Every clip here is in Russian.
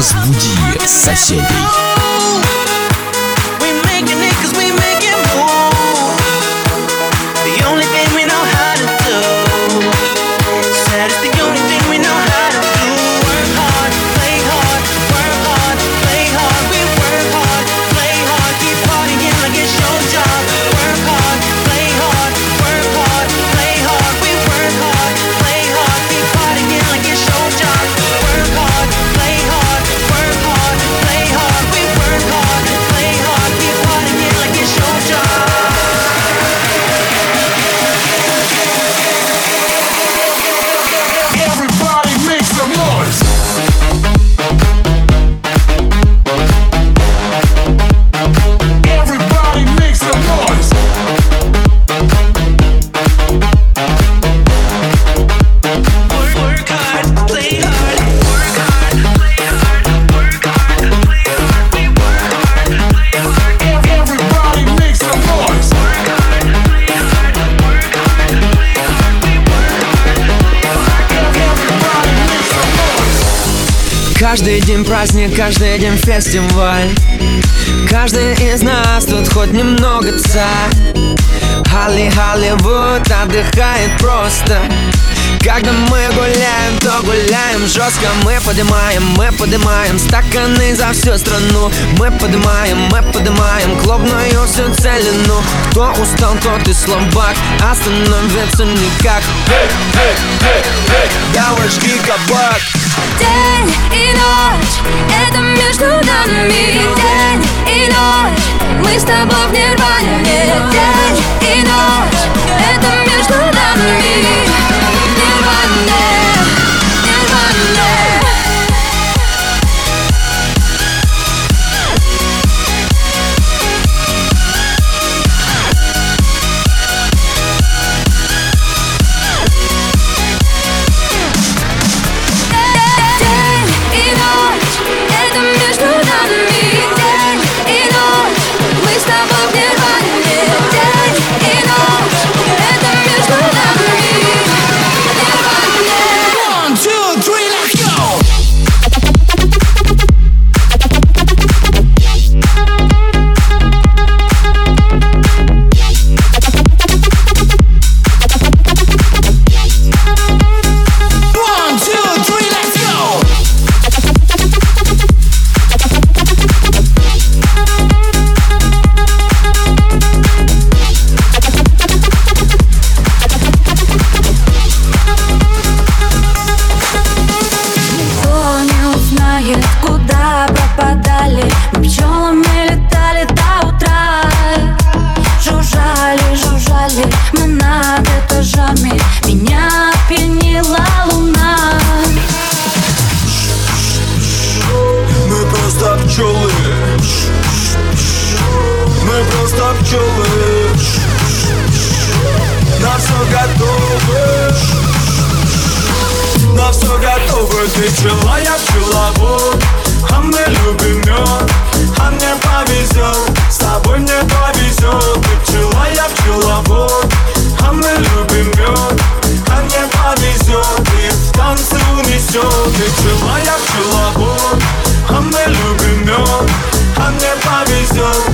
Разбуди соседей. Праздник, каждый день фестиваль. Каждый из нас тут хоть немного царь. Холли Холливуд отдыхает просто. Когда мы гуляем, то гуляем жестко. Мы поднимаем, мы поднимаем стаканы за всю страну. Мы поднимаем, мы поднимаем клубную всю целину. Кто устал, тот и слабак, остановиться никак. Эй, эй, эй, эй, давай жги кабак. День и ночь, это между нами День и ночь, мы с тобой в нирване День и ночь, это между нами пчелы На все готовы На все готовы а а Ты пчела, я пчеловод. А мы любим мед А мне повезет С тобой мне повезет Ты пчела, я пчеловод. А мы любим мед А мне повезет И в танцы унесет Ты пчела, я пчеловод. А мы любим мед А мне повезет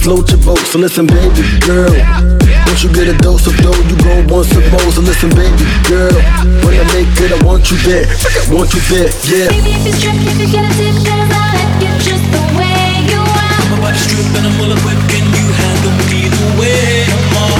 float your boat. So listen, baby girl. Once you get a dose of dough, you go want some more. So listen, baby girl. When I make it, I want you there. I want you there, yeah. Baby, if you strip, you could get a tip, then I like you just the way you are. I'm about to strip and I'm full of whip, can you handle me the way I'm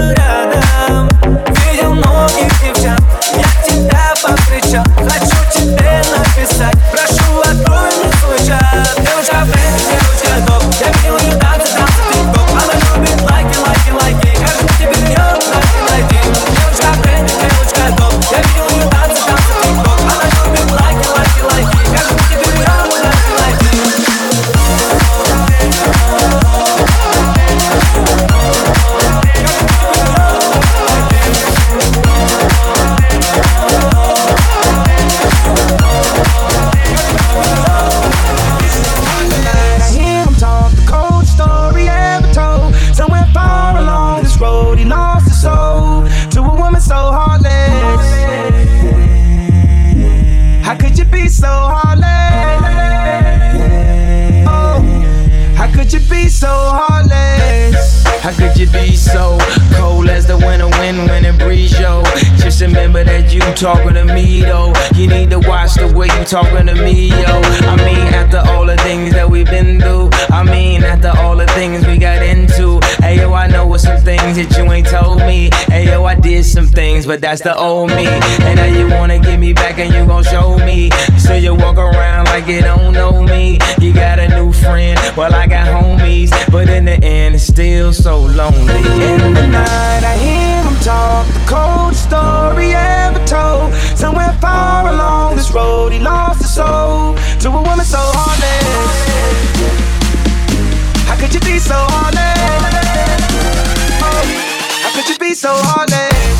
Colorado You talking to me though? You need to watch the way you talking to me, yo. I mean, after all the things that we've been through, I mean, after all the things we got into. hey yo, I know what some things that you ain't told me. hey yo, I did some things, but that's the old me. And now you wanna get me back and you gon' show me. So you walk around like you don't know me. You got a new friend, well, I got homies. But in the end, it's still so lonely. In the night, I hear talk, the cold story ever told. Somewhere far along this road, he lost his soul to a woman so heartless. How could you be so heartless? Oh, how could you be so heartless?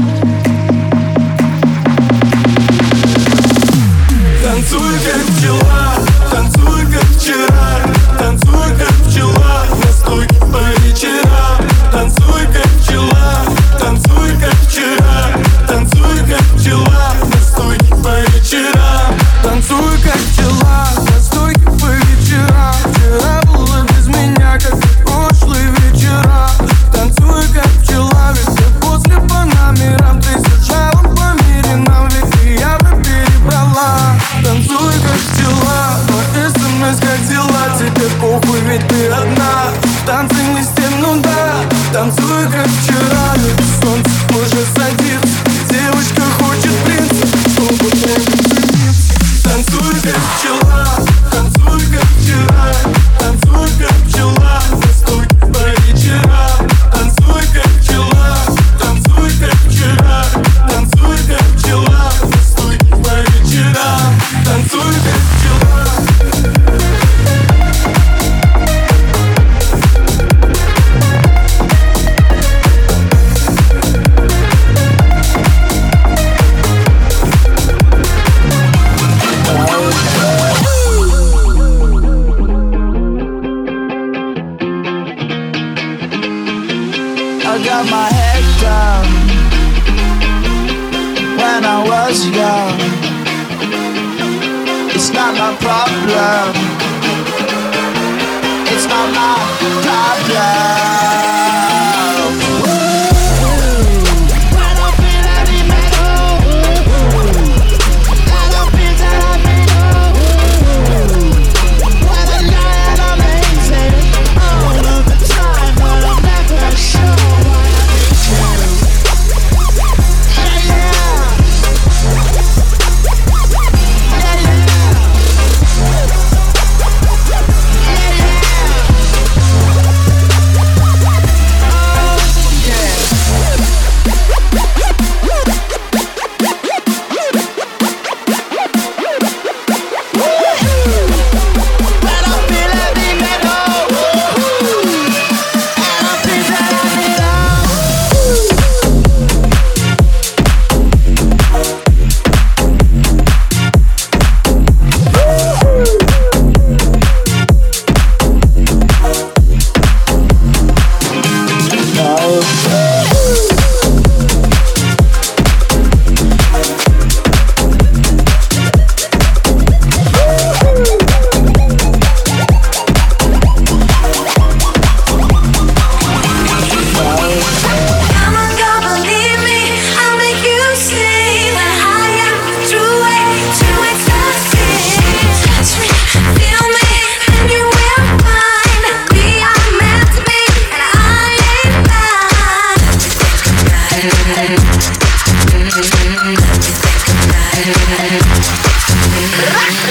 got my head down when I was young. It's not my problem. It's not my problem. Rock.